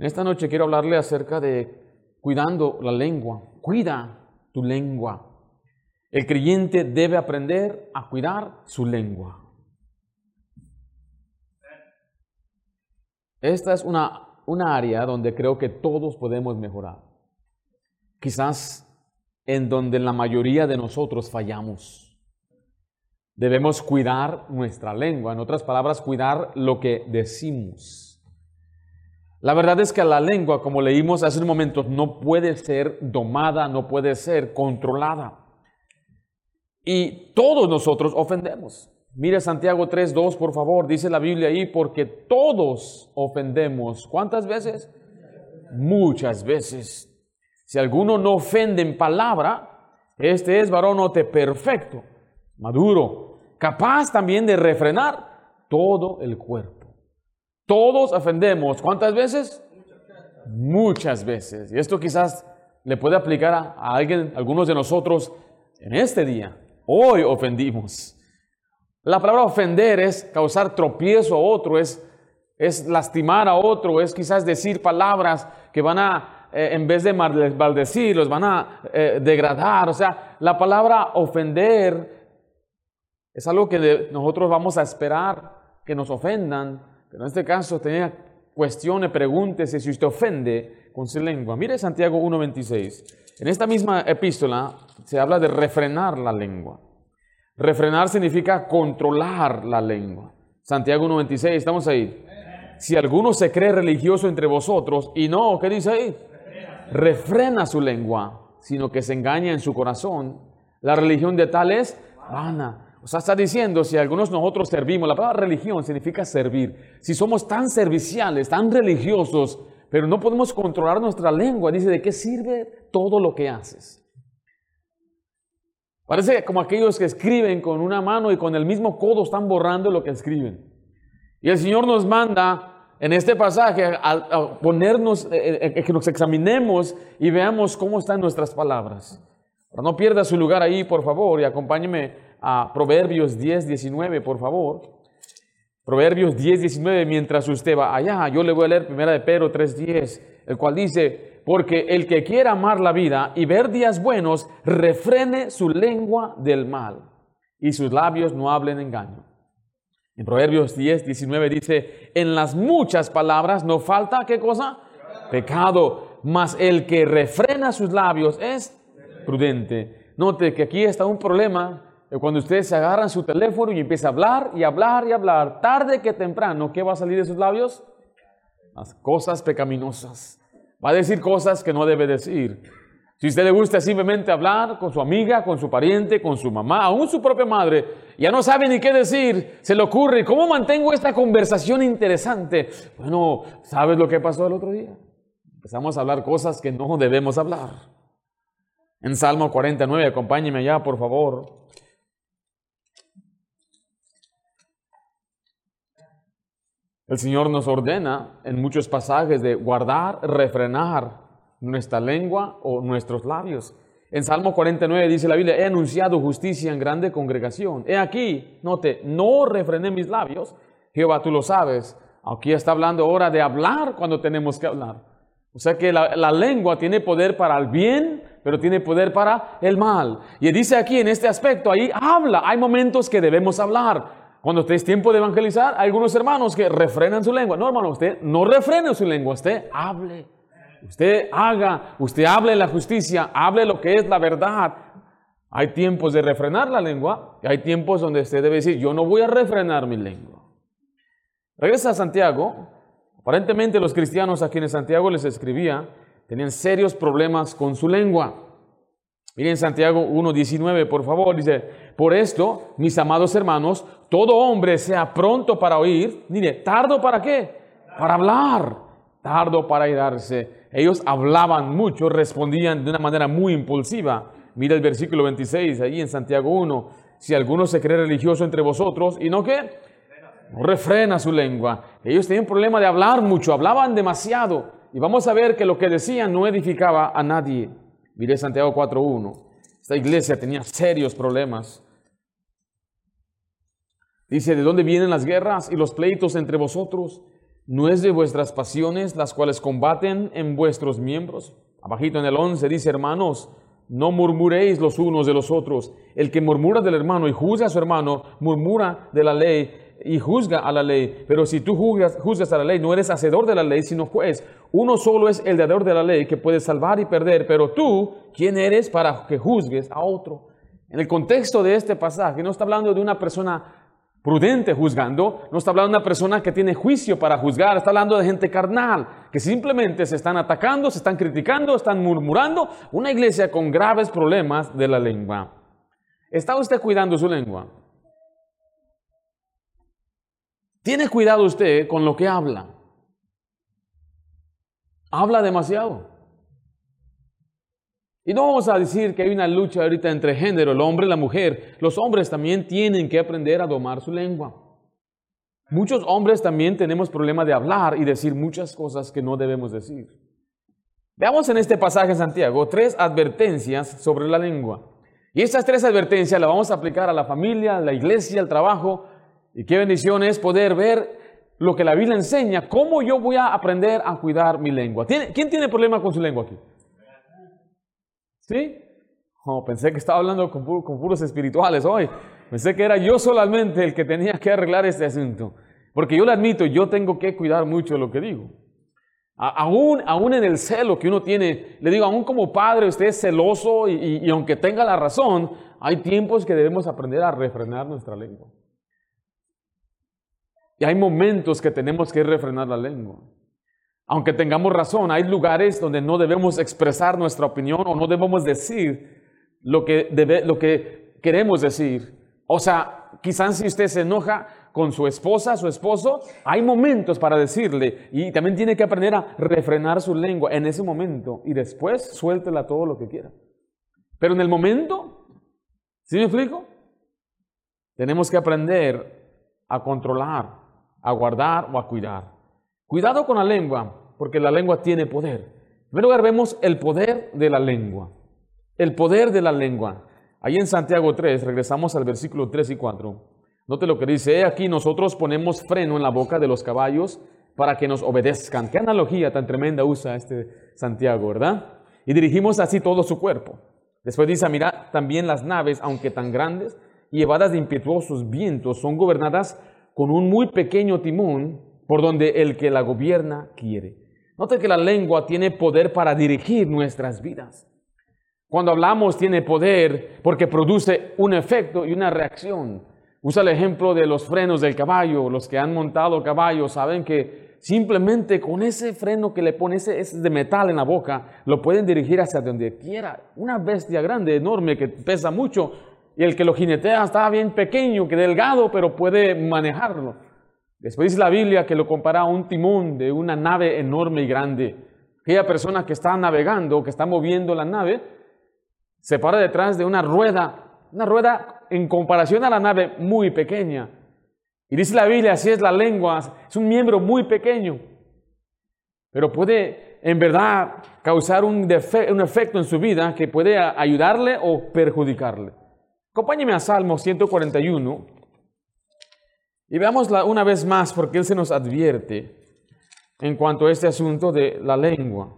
En esta noche quiero hablarle acerca de cuidando la lengua. Cuida tu lengua. El creyente debe aprender a cuidar su lengua. Esta es una, una área donde creo que todos podemos mejorar. Quizás en donde la mayoría de nosotros fallamos. Debemos cuidar nuestra lengua, en otras palabras, cuidar lo que decimos. La verdad es que la lengua, como leímos hace un momento, no puede ser domada, no puede ser controlada. Y todos nosotros ofendemos. Mire Santiago 3.2, por favor, dice la Biblia ahí, porque todos ofendemos. ¿Cuántas veces? Muchas veces. Si alguno no ofende en palabra, este es varonote perfecto, maduro, capaz también de refrenar todo el cuerpo. Todos ofendemos. ¿Cuántas veces? Muchas veces. Y esto quizás le puede aplicar a, alguien, algunos de nosotros en este día. Hoy ofendimos. La palabra ofender es causar tropiezo a otro, es, es lastimar a otro, es quizás decir palabras que van a, eh, en vez de maldecir, los van a eh, degradar. O sea, la palabra ofender es algo que nosotros vamos a esperar que nos ofendan en este caso tenía cuestiones, pregúntese si usted ofende con su lengua. Mire Santiago 1.26. En esta misma epístola se habla de refrenar la lengua. Refrenar significa controlar la lengua. Santiago 1.26, estamos ahí. Si alguno se cree religioso entre vosotros y no, ¿qué dice ahí? Refrena su lengua, sino que se engaña en su corazón. La religión de tal es vana. O sea, está diciendo, si algunos nosotros servimos, la palabra religión significa servir. Si somos tan serviciales, tan religiosos, pero no podemos controlar nuestra lengua, dice, ¿de qué sirve todo lo que haces? Parece como aquellos que escriben con una mano y con el mismo codo están borrando lo que escriben. Y el Señor nos manda en este pasaje a, ponernos, eh, eh, eh, que nos examinemos y veamos cómo están nuestras palabras. no pierda su lugar ahí, por favor, y acompáñeme a Proverbios 10, 19, por favor. Proverbios 10, 19, mientras usted va allá, yo le voy a leer primera de Pedro 3, 10, el cual dice, porque el que quiera amar la vida y ver días buenos, refrene su lengua del mal y sus labios no hablen engaño. En Proverbios 10, 19 dice, en las muchas palabras no falta, ¿qué cosa? Pecado, mas el que refrena sus labios es prudente. Note que aquí está un problema cuando ustedes agarran su teléfono y empieza a hablar y hablar y hablar, tarde que temprano, ¿qué va a salir de sus labios? Las cosas pecaminosas. Va a decir cosas que no debe decir. Si usted le gusta simplemente hablar con su amiga, con su pariente, con su mamá, aún su propia madre, ya no sabe ni qué decir, se le ocurre, ¿cómo mantengo esta conversación interesante? Bueno, ¿sabes lo que pasó el otro día? Empezamos a hablar cosas que no debemos hablar. En Salmo 49, acompáñeme allá, por favor. El Señor nos ordena en muchos pasajes de guardar, refrenar nuestra lengua o nuestros labios. En Salmo 49 dice la Biblia, he anunciado justicia en grande congregación. He aquí, note, no refrené mis labios. Jehová, tú lo sabes. Aquí está hablando ahora de hablar cuando tenemos que hablar. O sea que la, la, lengua tiene poder para el bien, pero tiene poder para el mal. Y dice aquí en este aspecto, ahí habla, hay momentos que debemos hablar. Cuando usted es tiempo de evangelizar, hay algunos hermanos que refrenan su lengua. No, hermano, usted no refrene su lengua, usted hable. Usted haga, usted hable la justicia, hable lo que es la verdad. Hay tiempos de refrenar la lengua y hay tiempos donde usted debe decir, yo no voy a refrenar mi lengua. Regresa a Santiago. Aparentemente los cristianos a quienes Santiago les escribía tenían serios problemas con su lengua. Miren Santiago 1.19, por favor, dice, por esto, mis amados hermanos, todo hombre sea pronto para oír, mire, tardo para qué? Para hablar, tardo para irarse. Ellos hablaban mucho, respondían de una manera muy impulsiva. Mira el versículo 26, ahí en Santiago 1, si alguno se cree religioso entre vosotros y no qué, no refrena su lengua. Ellos tenían problema de hablar mucho, hablaban demasiado. Y vamos a ver que lo que decían no edificaba a nadie. Mire Santiago 4.1. Esta iglesia tenía serios problemas. Dice, ¿de dónde vienen las guerras y los pleitos entre vosotros? ¿No es de vuestras pasiones las cuales combaten en vuestros miembros? Abajito en el 11 dice, hermanos, no murmuréis los unos de los otros. El que murmura del hermano y juzga a su hermano, murmura de la ley y juzga a la ley. Pero si tú juzgas, a la ley, no eres hacedor de la ley, sino juez. Uno solo es el dador de la ley que puede salvar y perder. Pero tú, ¿quién eres para que juzgues a otro? En el contexto de este pasaje, no está hablando de una persona prudente juzgando, no está hablando de una persona que tiene juicio para juzgar, está hablando de gente carnal, que simplemente se están atacando, se están criticando, están murmurando, una iglesia con graves problemas de la lengua. ¿Está usted cuidando su lengua? ¿Tiene cuidado usted con lo que habla? Habla demasiado. Y no vamos a decir que hay una lucha ahorita entre género, el hombre y la mujer. Los hombres también tienen que aprender a domar su lengua. Muchos hombres también tenemos problema de hablar y decir muchas cosas que no debemos decir. Veamos en este pasaje Santiago tres advertencias sobre la lengua. Y estas tres advertencias las vamos a aplicar a la familia, a la iglesia, al trabajo. Y qué bendición es poder ver lo que la Biblia enseña, cómo yo voy a aprender a cuidar mi lengua. ¿Quién tiene problema con su lengua aquí? ¿Sí? Oh, pensé que estaba hablando con, puros espirituales hoy. Pensé que era yo solamente el que tenía que arreglar este asunto. Porque yo le admito, yo tengo que cuidar mucho lo que digo. aún, aún en el celo que uno tiene, le digo, aún como padre usted es celoso y, y aunque tenga la razón, hay tiempos que debemos aprender a refrenar nuestra lengua. Y hay momentos que tenemos que refrenar la lengua. Aunque tengamos razón, hay lugares donde no debemos expresar nuestra opinión o no debemos decir lo que, debe, lo que queremos decir. O sea, quizás si usted se enoja con su esposa, su esposo, hay momentos para decirle y también tiene que aprender a refrenar su lengua en ese momento y después suéltela todo lo que quiera. Pero en el momento, ¿sí me explico? Tenemos que aprender a controlar, a guardar o a cuidar. Cuidado con la lengua, porque la lengua tiene poder. En primer lugar, vemos el poder de la lengua. El poder de la lengua. Ahí en Santiago 3, regresamos al versículo 3 y 4. Note lo que dice, aquí nosotros ponemos freno en la boca de los caballos para que nos obedezcan. Qué analogía tan tremenda usa este Santiago, ¿verdad? Y dirigimos así todo su cuerpo. Después dice, mira, también las naves, aunque tan grandes, llevadas de impetuosos vientos, son gobernadas con un muy pequeño timón por donde el que la gobierna quiere. Note que la lengua tiene poder para dirigir nuestras vidas. Cuando hablamos tiene poder porque produce un efecto y una reacción. Usa el ejemplo de los frenos del caballo. Los que han montado caballo saben que simplemente con ese freno que le pone ese, ese de metal en la boca, lo pueden dirigir hacia donde quiera. Una bestia grande, enorme, que pesa mucho, y el que lo jinetea está bien pequeño, que delgado, pero puede manejarlo. Después dice la Biblia que lo compara a un timón de una nave enorme y grande. Aquella persona que está navegando, que está moviendo la nave, se para detrás de una rueda, una rueda en comparación a la nave muy pequeña. Y dice la Biblia, así es la lengua, es un miembro muy pequeño, pero puede en verdad causar un, un efecto en su vida que puede ayudarle o perjudicarle. Acompáñeme a Salmo 141. Y veámosla una vez más porque Él se nos advierte en cuanto a este asunto de la lengua.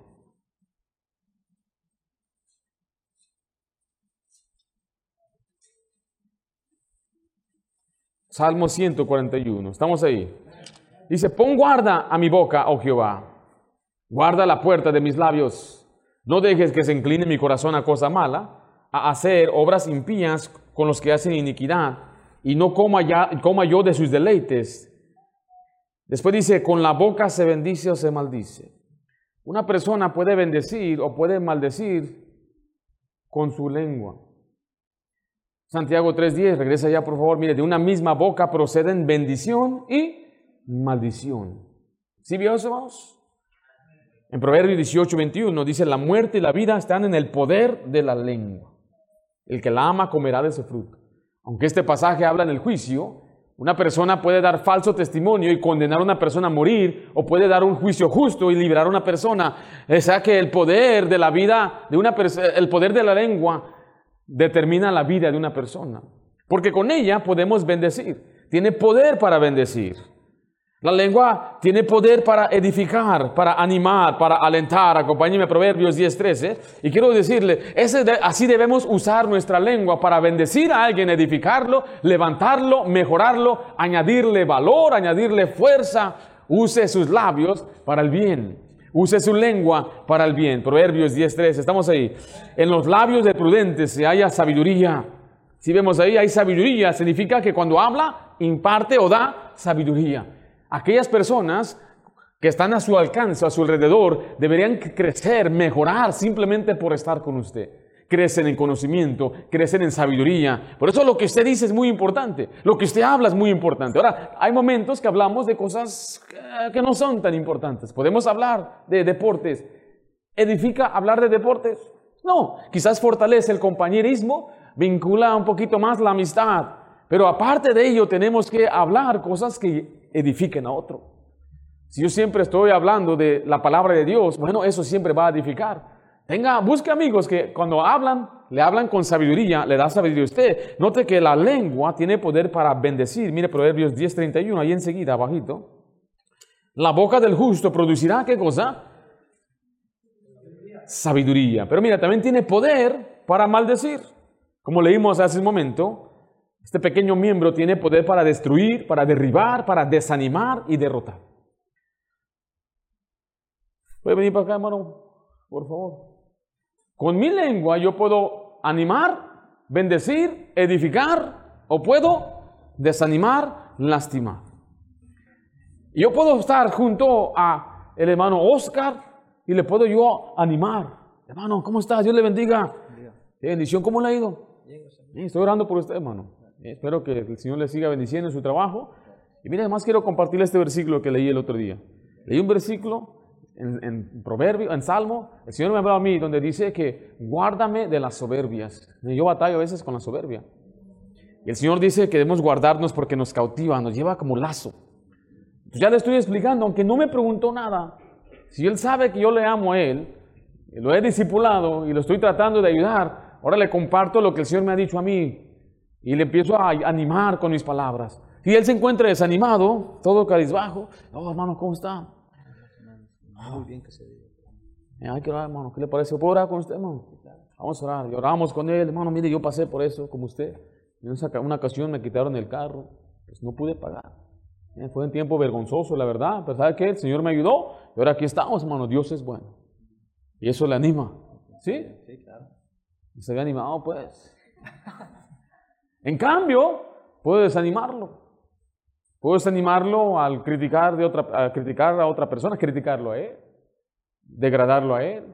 Salmo 141, estamos ahí. Dice, pon guarda a mi boca, oh Jehová, guarda la puerta de mis labios, no dejes que se incline mi corazón a cosa mala, a hacer obras impías con los que hacen iniquidad y no coma, ya, coma yo de sus deleites. Después dice, con la boca se bendice o se maldice. Una persona puede bendecir o puede maldecir con su lengua. Santiago 3.10, regresa ya por favor, mire, de una misma boca proceden bendición y maldición. ¿Sí vio eso, vamos? En Proverbios 18.21 dice, la muerte y la vida están en el poder de la lengua. El que la ama comerá de su fruto. Aunque este pasaje habla en el juicio, una persona puede dar falso testimonio y condenar a una persona a morir, o puede dar un juicio justo y liberar a una persona. O sea que el poder de la vida de una el poder de la lengua determina la vida de una persona. Porque con ella podemos bendecir. Tiene poder para bendecir. La lengua tiene poder para edificar, para animar, para alentar. Acompáñeme a Proverbios 10:13. Y quiero decirle, así debemos usar nuestra lengua para bendecir a alguien, edificarlo, levantarlo, mejorarlo, añadirle valor, añadirle fuerza. Use sus labios para el bien. Use su lengua para el bien. Proverbios 10:13. Estamos ahí. En los labios de prudentes se haya sabiduría. Si vemos ahí, hay sabiduría. Significa que cuando habla, imparte o da sabiduría. Aquellas personas que están a su alcance, a su alrededor, deberían crecer, mejorar simplemente por estar con usted. Crecen en conocimiento, crecen en sabiduría. Por eso lo que usted dice es muy importante. Lo que usted habla es muy importante. Ahora, hay momentos que hablamos de cosas que no son tan importantes. Podemos hablar de deportes. ¿Edifica hablar de deportes? No, quizás fortalece el compañerismo, vincula un poquito más la amistad. Pero aparte de ello, tenemos que hablar cosas que edifiquen a otro. Si yo siempre estoy hablando de la palabra de Dios, bueno, eso siempre va a edificar. Tenga, busque amigos que cuando hablan, le hablan con sabiduría, le da sabiduría a usted. Note que la lengua tiene poder para bendecir. Mire Proverbios 10:31, ahí enseguida, abajito. La boca del justo producirá qué cosa? Sabiduría. Pero mira, también tiene poder para maldecir. Como leímos hace un momento, este pequeño miembro tiene poder para destruir, para derribar, para desanimar y derrotar. ¿Puede venir para acá, hermano? Por favor. Con mi lengua yo puedo animar, bendecir, edificar o puedo desanimar, lastimar. Yo puedo estar junto a el hermano Oscar y le puedo yo animar. Hermano, ¿cómo estás? Dios le bendiga. Bendición, ¿cómo le ha ido? Estoy orando por usted, hermano. Espero que el Señor le siga bendiciendo en su trabajo. Y mire, además quiero compartir este versículo que leí el otro día. Leí un versículo en, Proverbio, en Salmo. El Señor me habló a mí donde dice que guárdame de las soberbias. Yo batallo a veces con la soberbia. Y el Señor dice que debemos guardarnos porque nos cautiva, nos lleva como lazo. Ya le estoy explicando, aunque no me preguntó nada. Si Él sabe que yo le amo a Él, lo he discipulado y lo estoy tratando de ayudar, ahora le comparto lo que el Señor me ha dicho a mí. Y le empiezo a animar con mis palabras. Y él se encuentra desanimado, todo carizbajo. Oh, hermano, ¿cómo está? Muy bien que se diga. Ay, que orar, hermano. ¿Qué le parece? ¿Puedo orar con usted, hermano? Vamos a orar. Y oramos con él. Hermano, mire, yo pasé por eso, como usted. En una ocasión me quitaron el carro. Pues no pude pagar. Eh, fue un tiempo vergonzoso, la verdad. Pero ¿sabe qué? El Señor me ayudó. Y ahora aquí estamos, hermano. Dios es bueno. Y eso le anima. ¿Sí? Sí, claro. Se ve animado, pues. En cambio, puedo desanimarlo. Puedo desanimarlo al criticar, de otra, criticar a otra persona, criticarlo a él, degradarlo a él.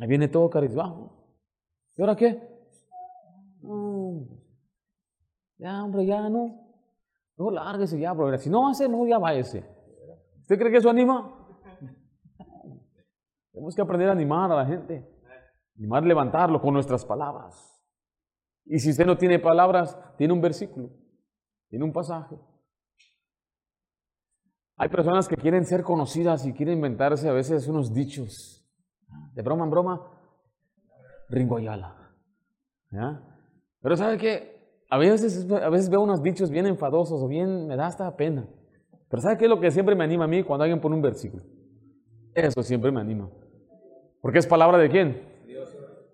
Ahí viene todo carizbajo. ¿Y ahora qué? ya, hombre, ya no. No, lárguese ya, bro. Si no va a no, ya váyase. ¿Usted cree que eso anima? Tenemos que aprender a animar a la gente. Animar, levantarlo con nuestras palabras. Y si usted no tiene palabras, tiene un versículo, tiene un pasaje. Hay personas que quieren ser conocidas y quieren inventarse a veces unos dichos. De broma en broma, Ringo Ayala. Pero ¿sabe qué? A veces, a veces veo unos dichos bien enfadosos o bien me da hasta pena. Pero ¿sabe qué es lo que siempre me anima a mí cuando alguien pone un versículo? Eso siempre me anima. Porque es palabra de quién?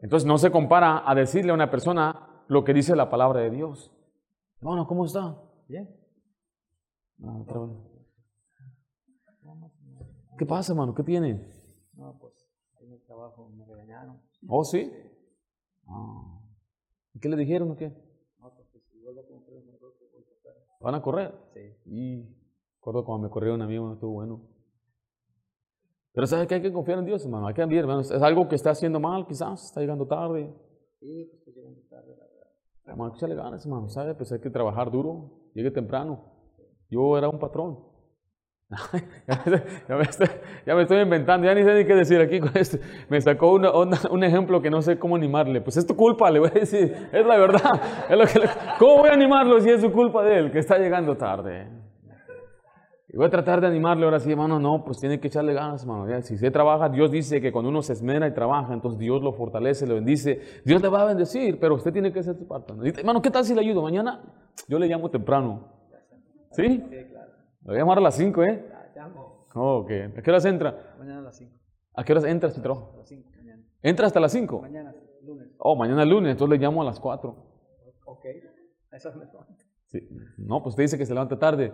Entonces no se compara a decirle a una persona, lo que dice la palabra de Dios. Bueno, ¿cómo está? Bien. Ah, ¿Qué pasa, hermano? ¿Qué tiene? No, pues en el trabajo me regañaron. ¿Oh, sí? Ah. ¿Qué le dijeron o qué? No, pues ¿Van a correr? Sí. Y recuerdo cuando me corrieron a mí, bueno, estuvo bueno. Pero sabes que hay que confiar en Dios, hermano. Hay que cambiar, hermano. Es algo que está haciendo mal, quizás, está llegando tarde. Sí, pues está llegando tarde, Hermano, échale ganas, hermano, ¿sabe? Pues hay que trabajar duro, llegue temprano. Yo era un patrón. ya, me estoy, inventando, ya ni sé ni qué decir aquí con esto. Me sacó un ejemplo que no sé cómo animarle. Pues es tu culpa, le voy a decir, es la verdad. Es lo que ¿Cómo voy a animarlo si es su culpa de él, que está llegando tarde? Y voy a tratar de animarle ahora sí, hermano, no, pues tiene que echarle ganas, hermano. si usted trabaja, Dios dice que cuando uno se esmera y trabaja, entonces Dios lo fortalece, lo bendice. Dios le va a bendecir, pero usted tiene que hacer su parte. Hermano, ¿qué tal si le ayudo? Mañana yo le llamo temprano. ¿Sí? Lo voy a llamar a las 5, ¿eh? Ya, llamo. Oh, ok. ¿A qué horas entra? Mañana a las 5. ¿A qué horas entra este A trabajo? las 5, mañana. ¿Entra hasta las 5? Mañana, lunes. Oh, mañana es lunes, entonces le llamo a las 4. Ok. A esas me levanto. Sí. No, pues usted dice que se levanta tarde.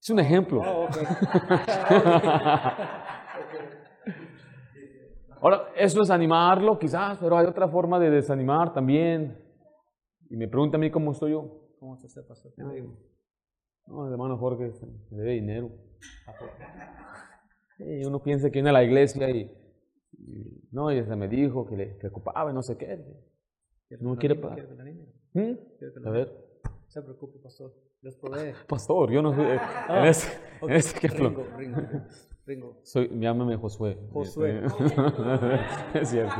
Es un ejemplo. Oh, ok. Ahora, esto es animarlo quizás, pero hay otra forma de desanimar también. Y me pregunta a mí cómo estoy yo. ¿Cómo está usted, pastor? No, el hermano Jorge me debe dinero. Y uno piensa que viene a la iglesia y, y- no, y se me dijo que le preocupaba y no sé qué. No quiere pagar. ¿Quiere que le anime? ¿Mm? ¿Quiere que le A ver, No se preocupe, pastor. Dios provee. pastor, yo no soy. En ese, en ese ejemplo, Ringo, Ringo. Ringo. soy, llámame Josué. Josué. es cierto.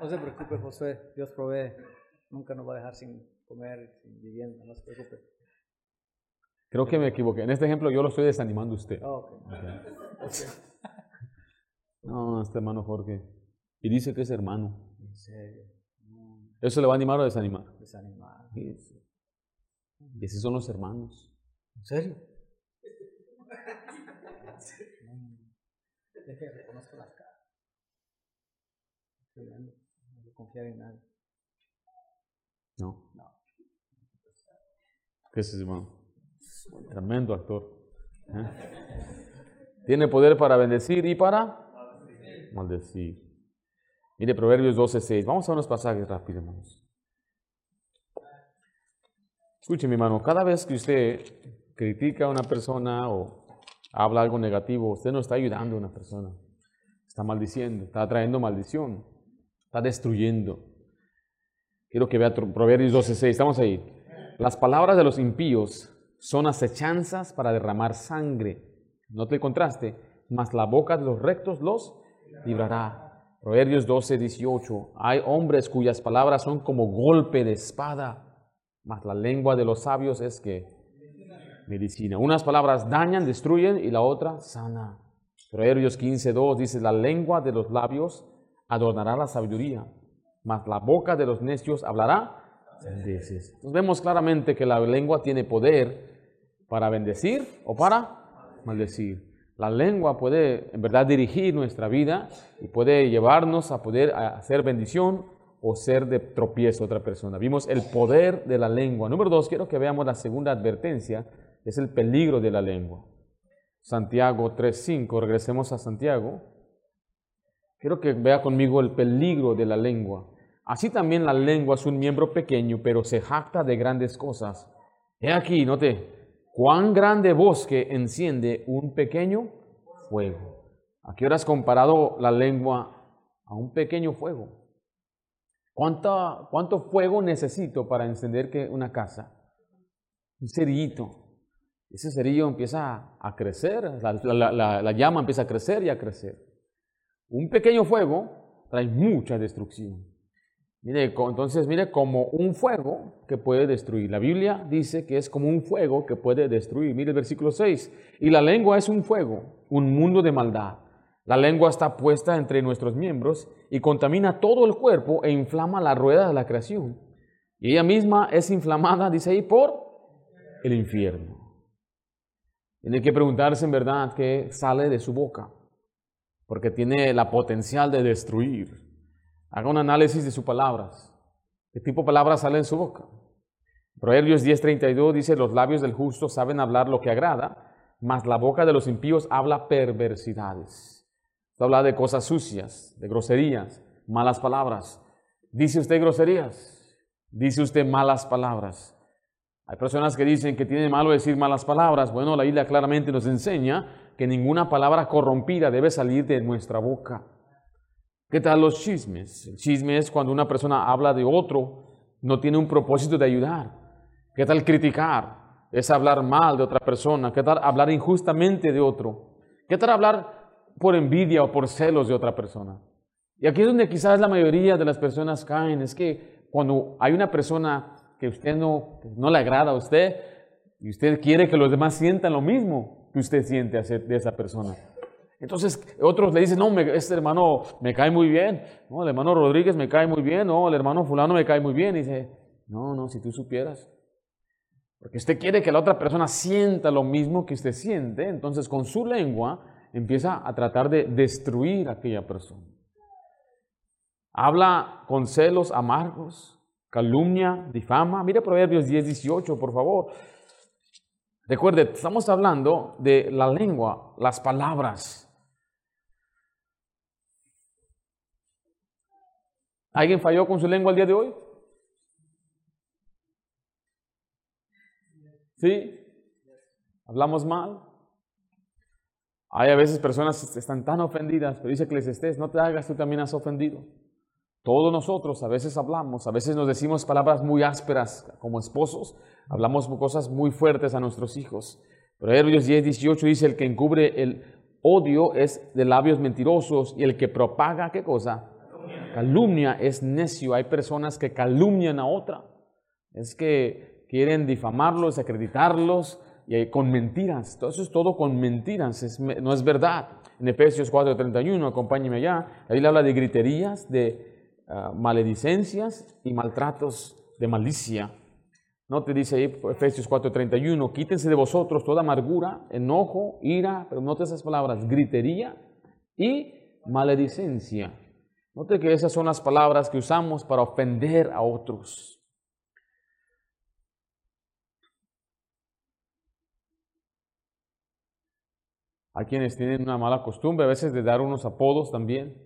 No se preocupe, José. Dios provee. Nunca nos va a dejar sin comer, sin vivienda. No se preocupe. Creo que me equivoqué. En este ejemplo yo lo estoy desanimando a usted. Oh, ok. No, este hermano Jorge. Y dice que es hermano. En serio. No, ¿Eso le va a animar o desanimar? desanimado. Y esos son los hermanos. ¿En serio? Deje que reconozca las caras. No voy a confiar en nadie. No. ¿Qué es ese hermano? Tremendo actor. ¿eh? Tiene poder para bendecir y para maldecir. Mire, Proverbios 12:6. Vamos a unos pasajes rápidos, hermanos. Escuche, mi hermano, cada vez que usted critica a una persona o habla algo negativo, usted no está ayudando a una persona. Está maldiciendo, está trayendo maldición, está destruyendo. Quiero que vea Proverbios 12:6. Estamos ahí. Las palabras de los impíos son acechanzas para derramar sangre. Note el contraste. Mas la boca de los rectos los librará. Proverbios 12:18. Hay hombres cuyas palabras son como golpe de espada. Mas la lengua de los sabios es que medicina. Unas palabras dañan, destruyen y la otra sana. Proverbios 15:2 dice, la lengua de los labios adornará la sabiduría, mas la boca de los necios hablará. Entonces vemos claramente que la lengua tiene poder para bendecir o para maldecir. La lengua puede en verdad dirigir nuestra vida y puede llevarnos a poder hacer bendición o ser de tropiezo otra persona. Vimos el poder de la lengua. Número dos, quiero que veamos la segunda advertencia, es el peligro de la lengua. Santiago 3.5, regresemos a Santiago. Quiero que vea conmigo el peligro de la lengua. Así también la lengua es un miembro pequeño, pero se jacta de grandes cosas. He aquí, note, cuán grande bosque enciende un pequeño fuego. ¿A qué hora has comparado la lengua a un pequeño fuego? ¿Cuánto, cuánto fuego necesito para encender que una casa? Un cerillito. Ese cerillo empieza a crecer, la, la- la- la llama empieza a crecer y a crecer. Un pequeño fuego trae mucha destrucción. Mire, entonces, mire, como un fuego que puede destruir. La Biblia dice que es como un fuego que puede destruir. Mire el versículo 6. Y la lengua es un fuego, un mundo de maldad. La lengua está puesta entre nuestros miembros y contamina todo el cuerpo e inflama la rueda de la creación. Y ella misma es inflamada, dice ahí, por el infierno. Tiene que preguntarse en verdad qué sale de su boca, porque tiene la potencial de destruir. Haga un análisis de sus palabras. ¿Qué tipo de palabras salen de su boca? Proverbios 10:32 dice, los labios del justo saben hablar lo que agrada, mas la boca de los impíos habla perversidades. Esto habla de cosas sucias, de groserías, malas palabras. ¿Dice usted groserías? ¿Dice usted malas palabras? Hay personas que dicen que tiene malo decir malas palabras. Bueno, la Biblia claramente nos enseña que ninguna palabra corrompida debe salir de nuestra boca. ¿Qué tal los chismes? El chisme es cuando una persona habla de otro, no tiene un propósito de ayudar. ¿Qué tal criticar? Es hablar mal de otra persona. ¿Qué tal hablar injustamente de otro? ¿Qué tal hablar por envidia o por celos de otra persona? Y aquí es donde quizás la mayoría de las personas caen. Es que cuando hay una persona que usted no, no le agrada a usted y usted quiere que los demás sientan lo mismo que usted siente de esa persona. Entonces otros le dicen, no, me- este hermano me cae muy bien, no, el hermano Rodríguez me cae muy bien, no, el hermano fulano me cae muy bien. Y dice, no, no, si tú supieras. Porque usted quiere que la otra persona sienta lo mismo que usted siente, entonces con su lengua empieza a tratar de destruir a aquella persona. Habla con celos amargos, calumnia, difama. Mire Proverbios 10, 18, por favor. Recuerde, estamos hablando de la lengua, las palabras. ¿Alguien falló con su lengua el día de hoy? ¿Sí? ¿Hablamos mal? Hay a veces personas que están tan ofendidas, pero dice que les estés, no te hagas, tú también has ofendido. Todos nosotros a veces hablamos, a veces nos decimos palabras muy ásperas como esposos, hablamos cosas muy fuertes a nuestros hijos. Proverbios 10, 18 dice, el que encubre el odio es de labios mentirosos y el que propaga, ¿qué cosa? Calumnia es necio. Hay personas que calumnian a otra. Es que quieren difamarlos, acreditarlos y con mentiras. Todo eso es todo con mentiras, no es verdad. En Efesios 4:31, acompáñeme allá, ahí habla de griterías, de Ah, maledicencias y maltratos de malicia. No te dice ahí Efesios 4:31, quítense de vosotros toda amargura, enojo, ira, pero note esas palabras, gritería y maledicencia. Note que esas son las palabras que usamos para ofender a otros. Hay quienes tienen una mala costumbre a veces de dar unos apodos también.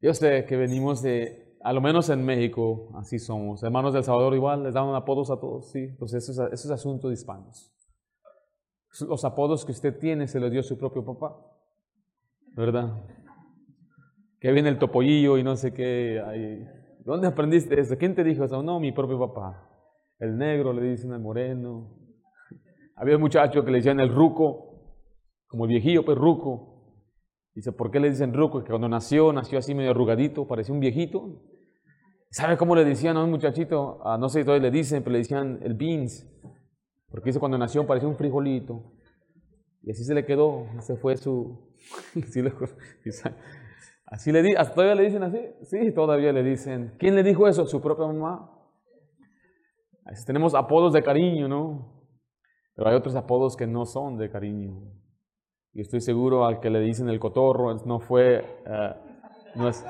Yo sé que venimos de, a lo menos en México, así somos. Hermanos del Salvador igual, les dan apodos a todos, sí. Entonces eso es, eso es asunto de hispanos. Los apodos que usted tiene se los dio su propio papá, ¿verdad? Que viene el topollillo y no sé qué. ¿Dónde aprendiste eso? ¿Quién te dijo eso? No, mi propio papá. El negro le dicen al moreno. Había un muchacho que le decían el ruco, como el viejillo, pues ruco. Dice, ¿por qué le dicen ruco? Que cuando nació, nació así medio arrugadito, parecía un viejito. ¿Sabe cómo le decían a un muchachito? Ah, no sé si todavía le dicen, pero le decían el beans. Porque dice, cuando nació parecía un frijolito. Y así se le quedó, se fue su... así le di, ¿Todavía le dicen así? Sí, todavía le dicen. ¿Quién le dijo eso? Su propia mamá. Tenemos apodos de cariño, ¿no? Pero hay otros apodos que no son de cariño. Y estoy seguro al que le dicen el cotorro no fue, eh, no, es,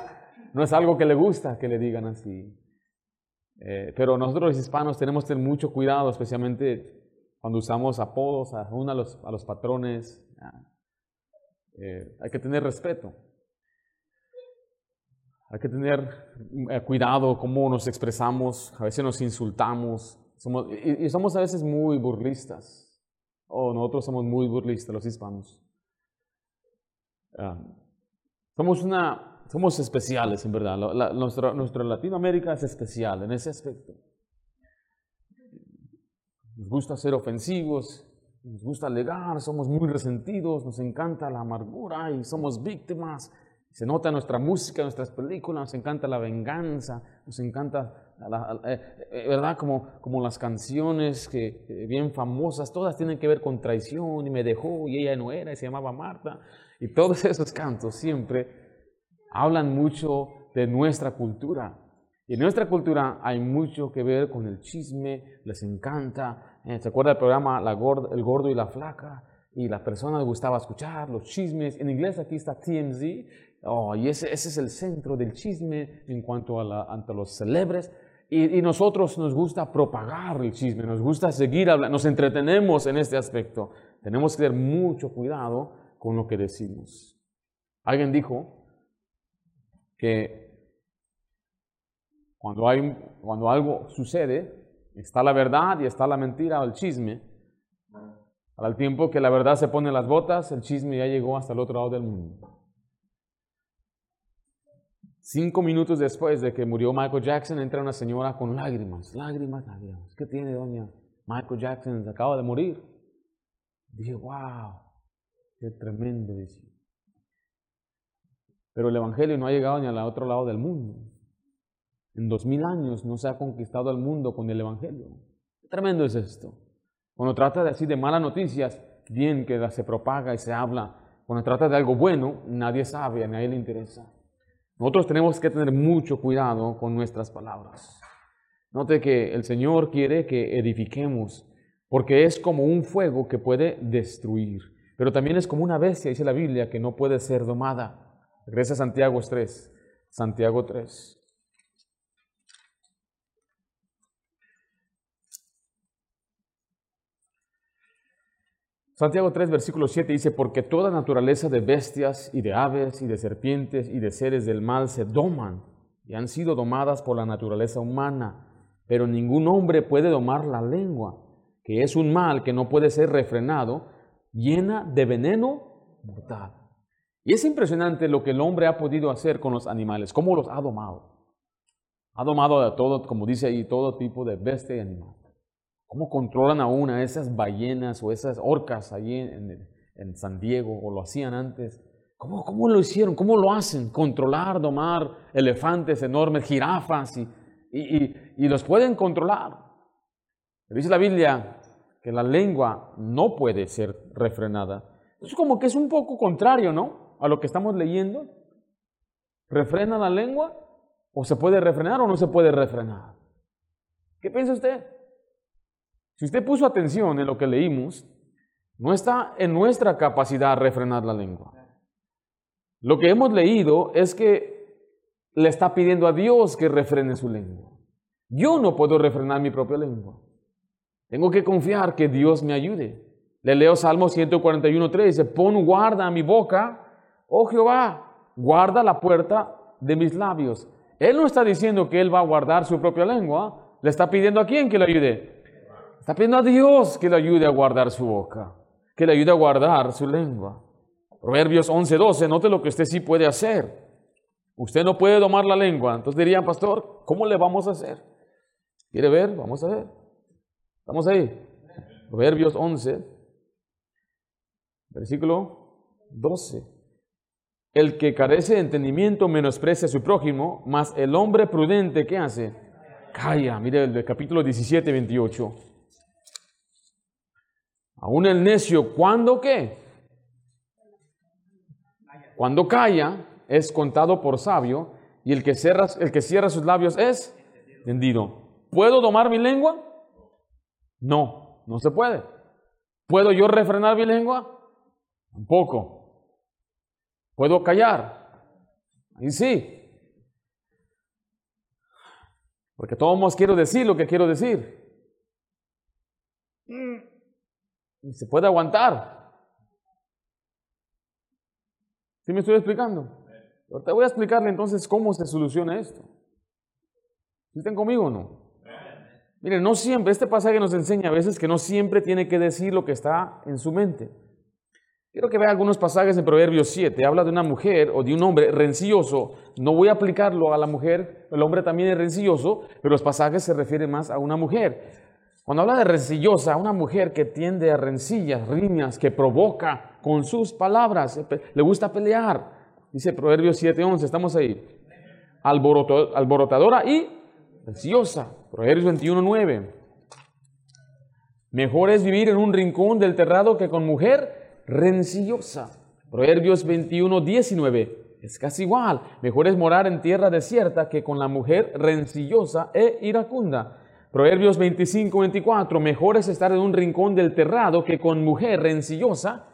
no es algo que le gusta que le digan así. Eh, pero nosotros los hispanos tenemos que tener mucho cuidado, especialmente cuando usamos apodos aún a los, a los patrones. Eh, hay que tener respeto. Hay que tener cuidado cómo nos expresamos. A veces nos insultamos. Somos, y, y somos a veces muy burlistas. O nosotros somos muy burlistas, los hispanos. Ah, somos, una, somos especiales, en verdad. nuestra, nuestra Latinoamérica es especial en ese aspecto. Nos gusta ser ofensivos, nos gusta alegar, somos muy resentidos, nos encanta la amargura y somos víctimas. Se nota nuestra música, nuestras películas, nos encanta la venganza, nos encanta, eh, eh, ¿verdad? Como, como las canciones que, bien famosas, todas tienen que ver con traición y me dejó y ella no era y se llamaba Marta. Y todos esos cantos siempre hablan mucho de nuestra cultura. Y en nuestra cultura hay mucho que ver con el chisme, les encanta. Eh, ¿Se acuerda del programa la El Gordo y la Flaca? Y las personas gustaba escuchar los chismes. En inglés aquí está TMZ. Oh, y ese, ese es el centro del chisme en cuanto a, ante los celebres. Y, nosotros nos gusta propagar el chisme, nos gusta seguir hablando, nos entretenemos en este aspecto. Tenemos que tener mucho cuidado con lo que decimos. Alguien dijo que cuando, hay, cuando algo sucede, está la verdad y está la mentira o el chisme. Al tiempo que la verdad se pone las botas, el chisme ya llegó hasta el otro lado del mundo. Cinco minutos después de que murió Michael Jackson, entra una señora con lágrimas, lágrimas, lágrimas. ¿Qué tiene, doña? Michael Jackson acaba de morir. Dije, wow, Qué tremendo. Pero el Evangelio no ha llegado ni al otro lado del mundo. En dos mil años no se ha conquistado el mundo con el Evangelio. Qué tremendo es esto. Cuando trata de así de malas noticias, bien que se propaga y se habla. Cuando trata de algo bueno, nadie sabe, a nadie le interesa. Nosotros tenemos que tener mucho cuidado con nuestras palabras. Note que el Señor quiere que edifiquemos, porque es como un fuego que puede destruir, pero también es como una bestia, dice la Biblia, que no puede ser domada. Regresa a Santiago 3, Santiago 3. Santiago 3, versículo 7 dice, porque toda naturaleza de bestias y de aves y de serpientes y de seres del mal se doman y han sido domadas por la naturaleza humana, pero ningún hombre puede domar la lengua, que es un mal que no puede ser refrenado, llena de veneno mortal. Y es impresionante lo que el hombre ha podido hacer con los animales, cómo los ha domado. Ha domado a todo, como dice ahí, todo tipo de bestia y animal. ¿Cómo controlan aún a esas ballenas o esas orcas allí en, San Diego o lo hacían antes? ¿Cómo, ¿Cómo, lo hicieron? ¿Cómo lo hacen? Controlar, domar elefantes enormes, jirafas y, y, y, los pueden controlar. dice la Biblia que la lengua no puede ser refrenada. Es como que es un poco contrario, ¿no? A lo que estamos leyendo. ¿Refrena la lengua? ¿O se puede refrenar o no se puede refrenar? ¿Qué piensa usted? Si usted puso atención en lo que leímos, no está en nuestra capacidad refrenar la lengua. Lo que hemos leído es que le está pidiendo a Dios que refrene su lengua. Yo no puedo refrenar mi propia lengua. Tengo que confiar que Dios me ayude. Le leo Salmo 141.3, dice, pon guarda a mi boca, oh Jehová, guarda la puerta de mis labios. Él no está diciendo que Él va a guardar su propia lengua, le está pidiendo a quién que le ayude. Está pidiendo a Dios que le ayude a guardar su boca, que le ayude a guardar su lengua. Proverbios 11:12, note lo que usted sí puede hacer. Usted no puede domar la lengua. Entonces dirían, pastor, ¿cómo le vamos a hacer? ¿Quiere ver? Vamos a ver. Estamos ahí. Proverbios 11, versículo 12. El que carece de entendimiento menosprecia a su prójimo, mas el hombre prudente, ¿qué hace? Calla. Mire el capítulo 17, 28. Aún el necio, ¿cuándo qué? Cuando calla, es contado por sabio, y el que cierra, el que cierra sus labios es vendido. ¿Puedo domar mi lengua? No, no se puede. ¿Puedo yo refrenar mi lengua? Tampoco. ¿Puedo callar? Ahí sí. Porque todos quiero decir lo que quiero decir. Y se puede aguantar. ¿Sí me estoy explicando? te voy a explicarle entonces cómo se soluciona esto. ¿Están conmigo o no? Miren, no siempre, este pasaje nos enseña a veces que no siempre tiene que decir lo que está en su mente. Quiero que vea algunos pasajes en Proverbios 7. Habla de una mujer o de un hombre rencilloso. No voy a aplicarlo a la mujer, el hombre también es rencilloso, pero los pasajes se refieren más a una mujer. Cuando habla de rencillosa, una mujer que tiende a rencillas, riñas, que provoca con sus palabras, le gusta pelear. Dice Proverbios 7:11, estamos ahí. alborotadora y rencillosa. Proverbios 21:9. Mejor es vivir en un rincón del terrado que con mujer rencillosa. Proverbios 21:19. Es casi igual. Mejor es morar en tierra desierta que con la mujer rencillosa e iracunda. Proverbios 25, 24, mejor es estar en un rincón del terrado que con mujer rencillosa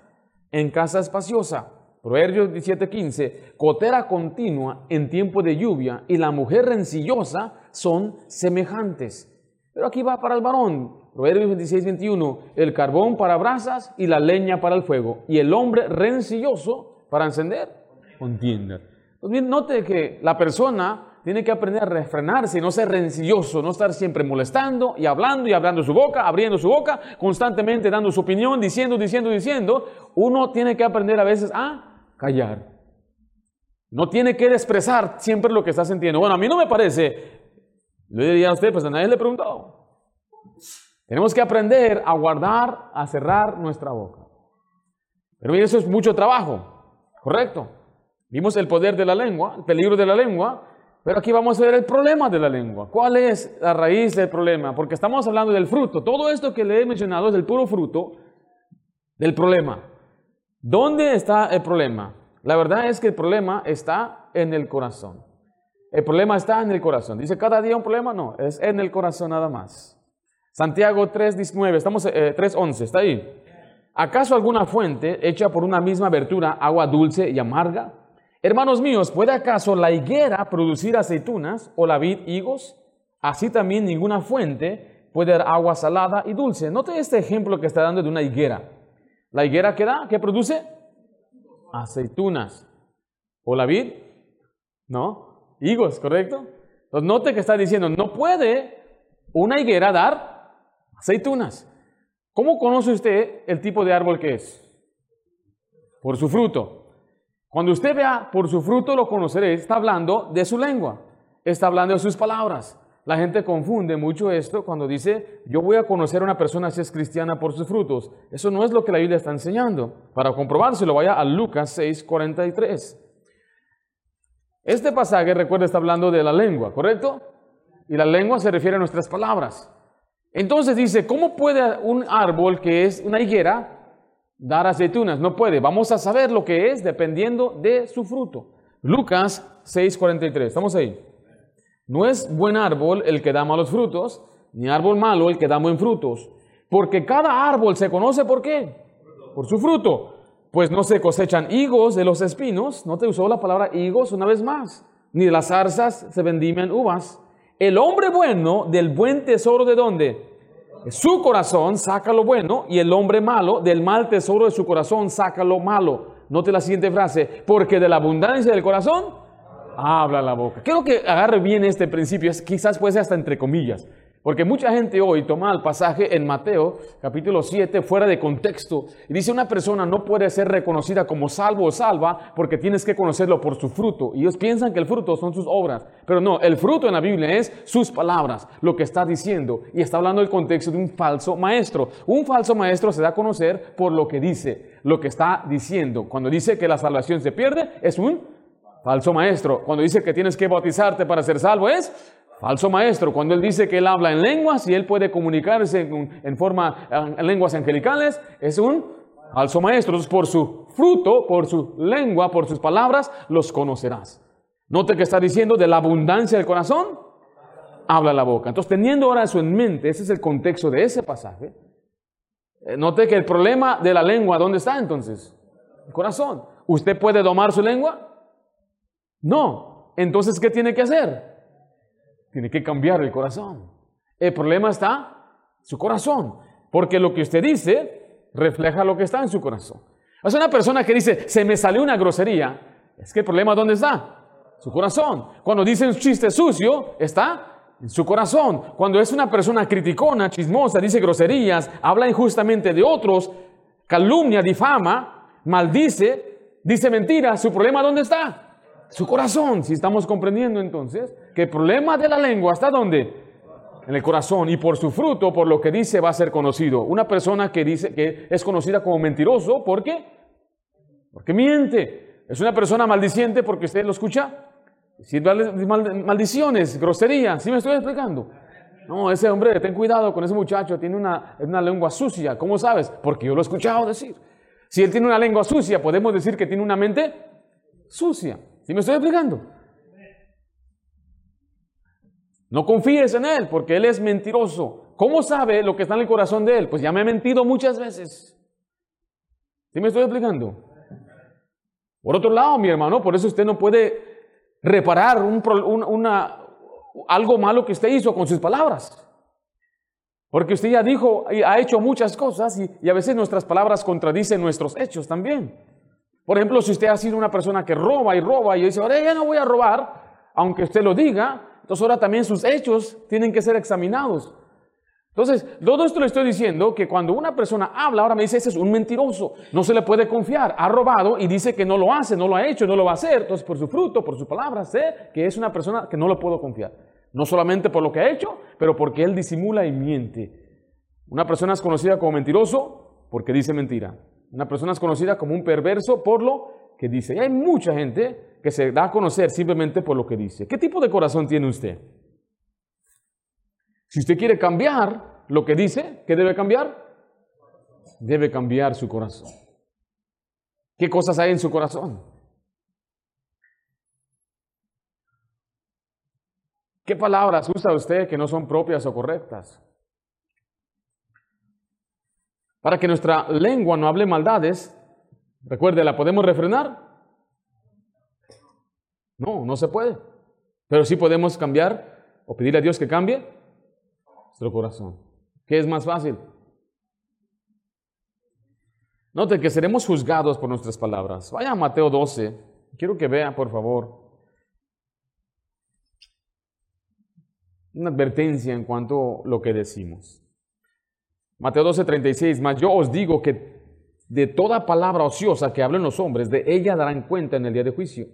en casa espaciosa. Proverbios 17, 15, cotera continua en tiempo de lluvia y la mujer rencillosa son semejantes. Pero aquí va para el varón. Proverbios 26, 21, el carbón para brasas y la leña para el fuego. Y el hombre rencilloso para encender contienda. Pues bien, note que la persona tiene que aprender a refrenarse y no ser rencilloso, no estar siempre molestando y hablando y hablando su boca, abriendo su boca, constantemente dando su opinión, diciendo, diciendo, diciendo. Uno tiene que aprender a veces a callar. No tiene que expresar siempre lo que está sintiendo. Bueno, a mí no me parece. Le diría a usted, pues a nadie le preguntó. Tenemos que aprender a guardar, a cerrar nuestra boca. Pero mire, eso es mucho trabajo, ¿correcto? Vimos el poder de la lengua, el peligro de la lengua, pero aquí vamos a ver el problema de la lengua. ¿Cuál es la raíz del problema? Porque estamos hablando del fruto. Todo esto que le he mencionado es el puro fruto del problema. ¿Dónde está el problema? La verdad es que el problema está en el corazón. El problema está en el corazón. Dice cada día un problema, no, es en el corazón nada más. Santiago 3.19, estamos eh, 3.11, está ahí. ¿Acaso alguna fuente hecha por una misma abertura, agua dulce y amarga? Hermanos míos, ¿puede acaso la higuera producir aceitunas o la vid higos? Así también ninguna fuente puede dar agua salada y dulce. Note este ejemplo que está dando de una higuera. ¿La higuera qué da? ¿Qué produce? Aceitunas. ¿O la vid? No. Higos, ¿correcto? Entonces note que está diciendo, no puede una higuera dar aceitunas. ¿Cómo conoce usted el tipo de árbol que es? Por su fruto. Cuando usted vea por su fruto lo conoceré, está hablando de su lengua, está hablando de sus palabras. La gente confunde mucho esto cuando dice, yo voy a conocer a una persona si es cristiana por sus frutos. Eso no es lo que la Biblia está enseñando. Para comprobarlo, vaya a Lucas 6, 43. Este pasaje, recuerda, está hablando de la lengua, ¿correcto? Y la lengua se refiere a nuestras palabras. Entonces dice, ¿cómo puede un árbol que es una higuera dar aceitunas? No puede. Vamos a saber lo que es dependiendo de su fruto. Lucas 6:43. ¿Estamos ahí? No es buen árbol el que da malos frutos, ni árbol malo el que da buen frutos. Porque cada árbol se conoce por qué? Por su fruto. Pues no se cosechan higos de los espinos, no te usó la palabra higos una vez más, ni de las zarzas se vendimian uvas. El hombre bueno del buen tesoro de dónde? Su corazón saca lo bueno y el hombre malo del mal tesoro de su corazón saca lo malo. Note la siguiente frase, porque de la abundancia del corazón habla la boca. Quiero que agarre bien este principio, quizás puede ser hasta entre comillas. Porque mucha gente hoy toma el pasaje en Mateo capítulo 7 fuera de contexto y dice una persona no puede ser reconocida como salvo o salva porque tienes que conocerlo por su fruto. Y ellos piensan que el fruto son sus obras, pero no, el fruto en la Biblia es sus palabras, lo que está diciendo. Y está hablando del contexto de un falso maestro. Un falso maestro se da a conocer por lo que dice, lo que está diciendo. Cuando dice que la salvación se pierde, es un falso maestro. Cuando dice que tienes que bautizarte para ser salvo, es Falso maestro, cuando él dice que él habla en lenguas y él puede comunicarse en, forma, en lenguas angelicales, es un falso maestro. Entonces, por su fruto, por su lengua, por sus palabras, los conocerás. Note que está diciendo de la abundancia del corazón, habla la boca. Entonces, teniendo ahora eso en mente, ese es el contexto de ese pasaje. Eh, note que el problema de la lengua, ¿dónde está entonces? El corazón. ¿Usted puede domar su lengua? No. Entonces, ¿qué tiene que hacer? Tiene que cambiar el corazón. El problema está su corazón, porque lo que usted dice refleja lo que está en su corazón. Es una persona que dice, se me salió una grosería. Es que el problema ¿dónde está? Su corazón. Cuando dice un chiste sucio, está en su corazón. Cuando es una persona criticona, chismosa, dice groserías, habla injustamente de otros, calumnia, difama, maldice, dice mentiras, ¿su problema dónde está? su corazón. Si estamos comprendiendo entonces que el problema de la lengua está dónde? En el corazón. Y por su fruto, por lo que dice, va a ser conocido. Una persona que dice que es conocida como mentiroso, ¿por qué? Porque miente. Es una persona maldiciente porque usted lo escucha. Maldiciones, groserías, ¿sí me estoy explicando? No, ese hombre, ten cuidado con ese muchacho, tiene una, una lengua sucia. ¿Cómo sabes? Porque yo lo he escuchado decir. Si él tiene una lengua sucia, podemos decir que tiene una mente sucia. ¿Sí me estoy explicando? No confíes en él porque él es mentiroso. ¿Cómo sabe lo que está en el corazón de él? Pues ya me ha mentido muchas veces. ¿Sí me estoy explicando? Por otro lado, mi hermano, por eso usted no puede reparar un, algo malo que usted hizo con sus palabras. Porque usted ya dijo y ha hecho muchas cosas y, y a veces nuestras palabras contradicen nuestros hechos también. Por ejemplo, si usted ha sido una persona que roba y roba y dice, ahora ya no voy a robar, aunque usted lo diga, entonces ahora también sus hechos tienen que ser examinados. Entonces, todo esto le estoy diciendo que cuando una persona habla, ahora me dice, ese es un mentiroso, no se le puede confiar, ha robado y dice que no lo hace, no lo ha hecho, no lo va a hacer. Entonces, por su fruto, por sus palabras, sé que es una persona que no lo puedo confiar. No solamente por lo que ha hecho, pero porque él disimula y miente. Una persona es conocida como mentiroso porque dice mentira. Una persona es conocida como un perverso por lo que dice. Y hay mucha gente que se da a conocer simplemente por lo que dice. ¿Qué tipo de corazón tiene usted? Si usted quiere cambiar lo que dice, ¿qué debe cambiar? Debe cambiar su corazón. ¿Qué cosas hay en su corazón? ¿Qué palabras usa usted que no son propias o correctas? Para que nuestra lengua no hable maldades, recuerde, ¿la podemos refrenar? No, no se puede. Pero sí podemos cambiar o pedir a Dios que cambie nuestro corazón. ¿Qué es más fácil? Note que seremos juzgados por nuestras palabras. Vaya a Mateo 12. Quiero que vea, por favor, una advertencia en cuanto a lo que decimos. Mateo 12, 36. Mas yo os digo que de toda palabra ociosa que hablen los hombres, de ella darán cuenta en el día de juicio.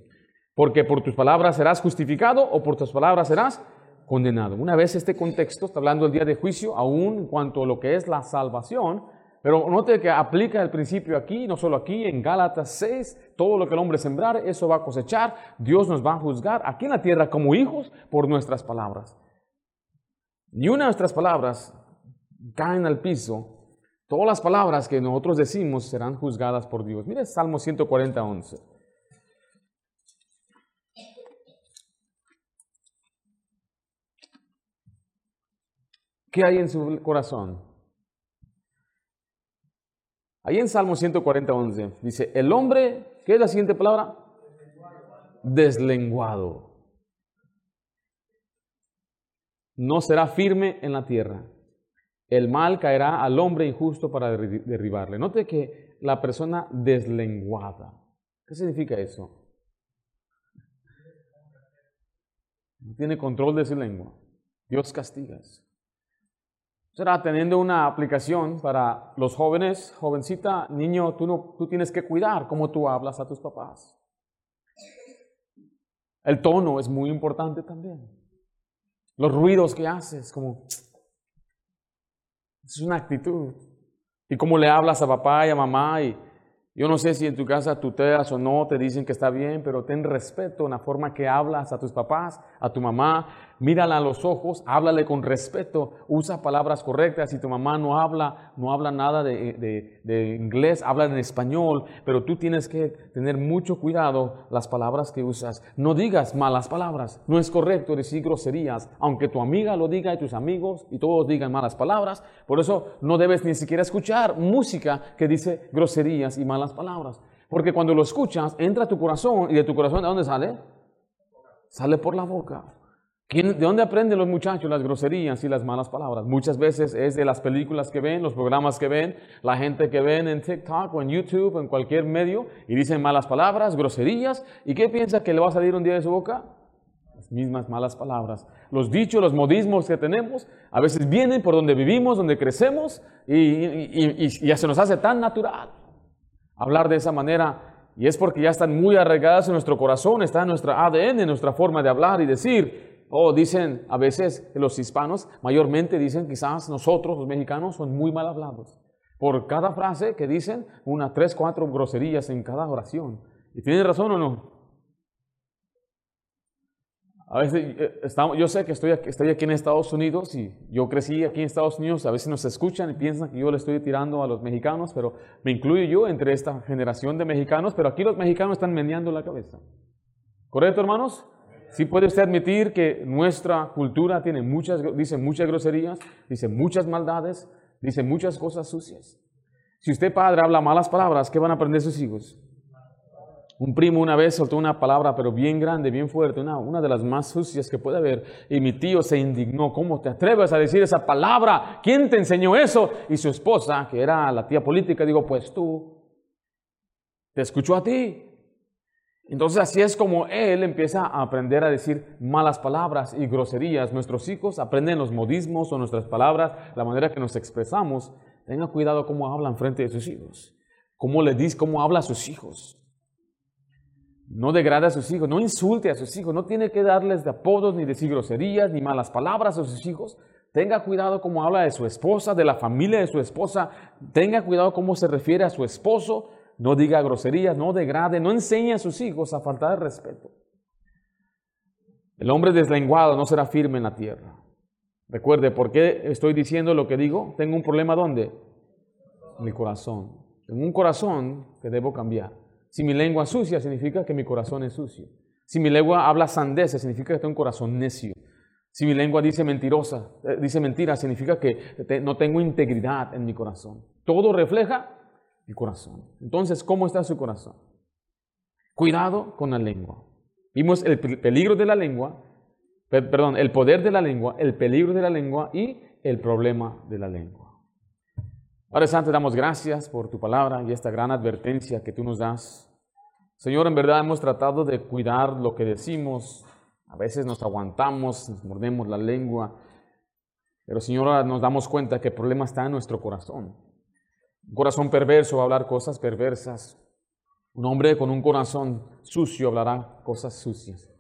Porque por tus palabras serás justificado o por tus palabras serás condenado. Una vez este contexto está hablando del día de juicio, aún en cuanto a lo que es la salvación, pero note que aplica el principio aquí, no solo aquí, en Gálatas 6, todo lo que el hombre sembrar, eso va a cosechar, Dios nos va a juzgar aquí en la tierra como hijos por nuestras palabras. Ni una de nuestras palabras caen al piso, todas las palabras que nosotros decimos serán juzgadas por Dios. Mire Salmo 140, 11. ¿Qué hay en su corazón? Ahí en Salmo 140, 11 dice, el hombre, ¿qué es la siguiente palabra? Deslenguado no será firme en la tierra. El mal caerá al hombre injusto para derribarle. Note que la persona deslenguada. ¿Qué significa eso? No tiene control de su lengua. Dios castiga eso. Será teniendo una aplicación para los jóvenes, jovencita, niño, tú, no, tú tienes que cuidar cómo tú hablas a tus papás. El tono es muy importante también los ruidos que haces, como... Es una actitud. Y cómo le hablas a papá y a mamá y yo no sé si en tu casa tuteas o no, te dicen que está bien, pero ten respeto en la forma que hablas a tus papás, a tu mamá. Mírala a los ojos, háblale con respeto, usa palabras correctas. Si tu mamá no habla, no habla nada de, de, inglés, habla en español, pero tú tienes que tener mucho cuidado las palabras que usas. No digas malas palabras, no es correcto decir groserías, aunque tu amiga lo diga y tus amigos y todos digan malas palabras. Por eso no debes ni siquiera escuchar música que dice groserías y malas palabras. Porque cuando lo escuchas, entra a tu corazón y de tu corazón, ¿de dónde sale? Sale por la boca. ¿De dónde aprenden los muchachos las groserías y las malas palabras? Muchas veces es de las películas que ven, los programas que ven, la gente que ven en TikTok o en YouTube en cualquier medio y dicen malas palabras, groserías. ¿Y qué piensa que le va a salir un día de su boca? Las mismas malas palabras. Los dichos, los modismos que tenemos, a veces vienen por donde vivimos, donde crecemos y, y ya se nos hace tan natural hablar de esa manera y es porque ya están muy arraigadas en nuestro corazón, está en nuestra ADN, en nuestra forma de hablar y decir. O dicen a veces los hispanos, mayormente dicen quizás nosotros los mexicanos son muy mal hablados. Por cada frase que dicen, una, tres, cuatro groserías en cada oración. ¿Y tienen razón o no? A veces eh, estamos, yo sé que estoy aquí, estoy aquí en Estados Unidos y yo crecí aquí en Estados Unidos, a veces nos escuchan y piensan que yo le estoy tirando a los mexicanos, pero me incluyo yo entre esta generación de mexicanos, pero aquí los mexicanos están meneando la cabeza. ¿Correcto, hermanos? Sí puede usted admitir que nuestra cultura tiene muchas, dice muchas groserías, dice muchas maldades, dice muchas cosas sucias. Si usted padre habla malas palabras, ¿qué van a aprender sus hijos? Un primo una vez soltó una palabra, pero bien grande, bien fuerte, una, de las más sucias que puede haber. Y mi tío se indignó. ¿Cómo te atreves a decir esa palabra? ¿Quién te enseñó eso? Y su esposa, que era la tía política, dijo, pues tú. Te escuchó a ti. Entonces así es como él empieza a aprender a decir malas palabras y groserías. Nuestros hijos aprenden los modismos o nuestras palabras, la manera que nos expresamos. Tenga cuidado cómo hablan frente de sus hijos. Cómo le dice, cómo habla a sus hijos. No degrade a sus hijos, no insulte a sus hijos, no tiene que darles de apodos, ni decir groserías, ni malas palabras a sus hijos. Tenga cuidado cómo habla de su esposa, de la familia de su esposa. Tenga cuidado cómo se refiere a su esposo. No diga groserías, no degrade, no enseñe a sus hijos a faltar de respeto. El hombre deslenguado no será firme en la tierra. Recuerde, ¿por qué estoy diciendo lo que digo? Tengo un problema ¿dónde? Mi corazón. Tengo un corazón que debo cambiar. Si mi lengua sucia, significa que mi corazón es sucio. Si mi lengua habla sandeces, significa que tengo un corazón necio. Si mi lengua dice mentirosa, eh, dice mentira, significa que no tengo integridad en mi corazón. Todo refleja mi corazón. Entonces, ¿cómo está su corazón? Cuidado con la lengua. Vimos el peligro de la lengua, perdón, el poder de la lengua, el peligro de la lengua y el problema de la lengua. Padre Santo, damos gracias por tu palabra y esta gran advertencia que tú nos das. Señor, en verdad hemos tratado de cuidar lo que decimos. A veces nos aguantamos, nos mordemos la lengua. Pero Señor, nos damos cuenta que el problema está en nuestro corazón. Un corazón perverso va a hablar cosas perversas. Un hombre con un corazón sucio hablará cosas sucias.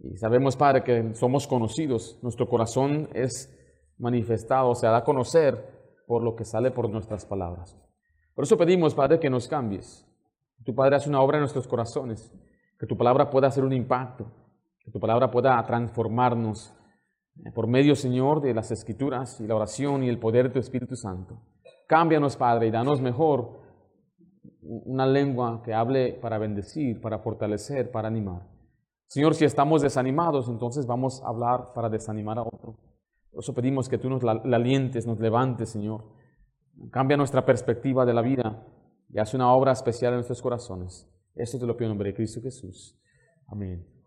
Y sabemos, Padre, que somos conocidos. Nuestro corazón es manifestado, se da a conocer por lo que sale por nuestras palabras. Por eso pedimos, Padre, que nos cambies. Tu Padre hace una obra en nuestros corazones, que tu palabra pueda hacer un impacto, que tu palabra pueda transformarnos eh, por medio, Señor, de las escrituras y la oración y el poder de tu Espíritu Santo. Cámbianos, Padre, y danos mejor una lengua que hable para bendecir, para fortalecer, para animar. Señor, si estamos desanimados, entonces vamos a hablar para desanimar a otro. Por eso pedimos que tú nos la, alientes, nos levantes, Señor. Cambia nuestra perspectiva de la vida y hace una obra especial en nuestros corazones. Esto te lo pido en nombre de Cristo Jesús. Amén.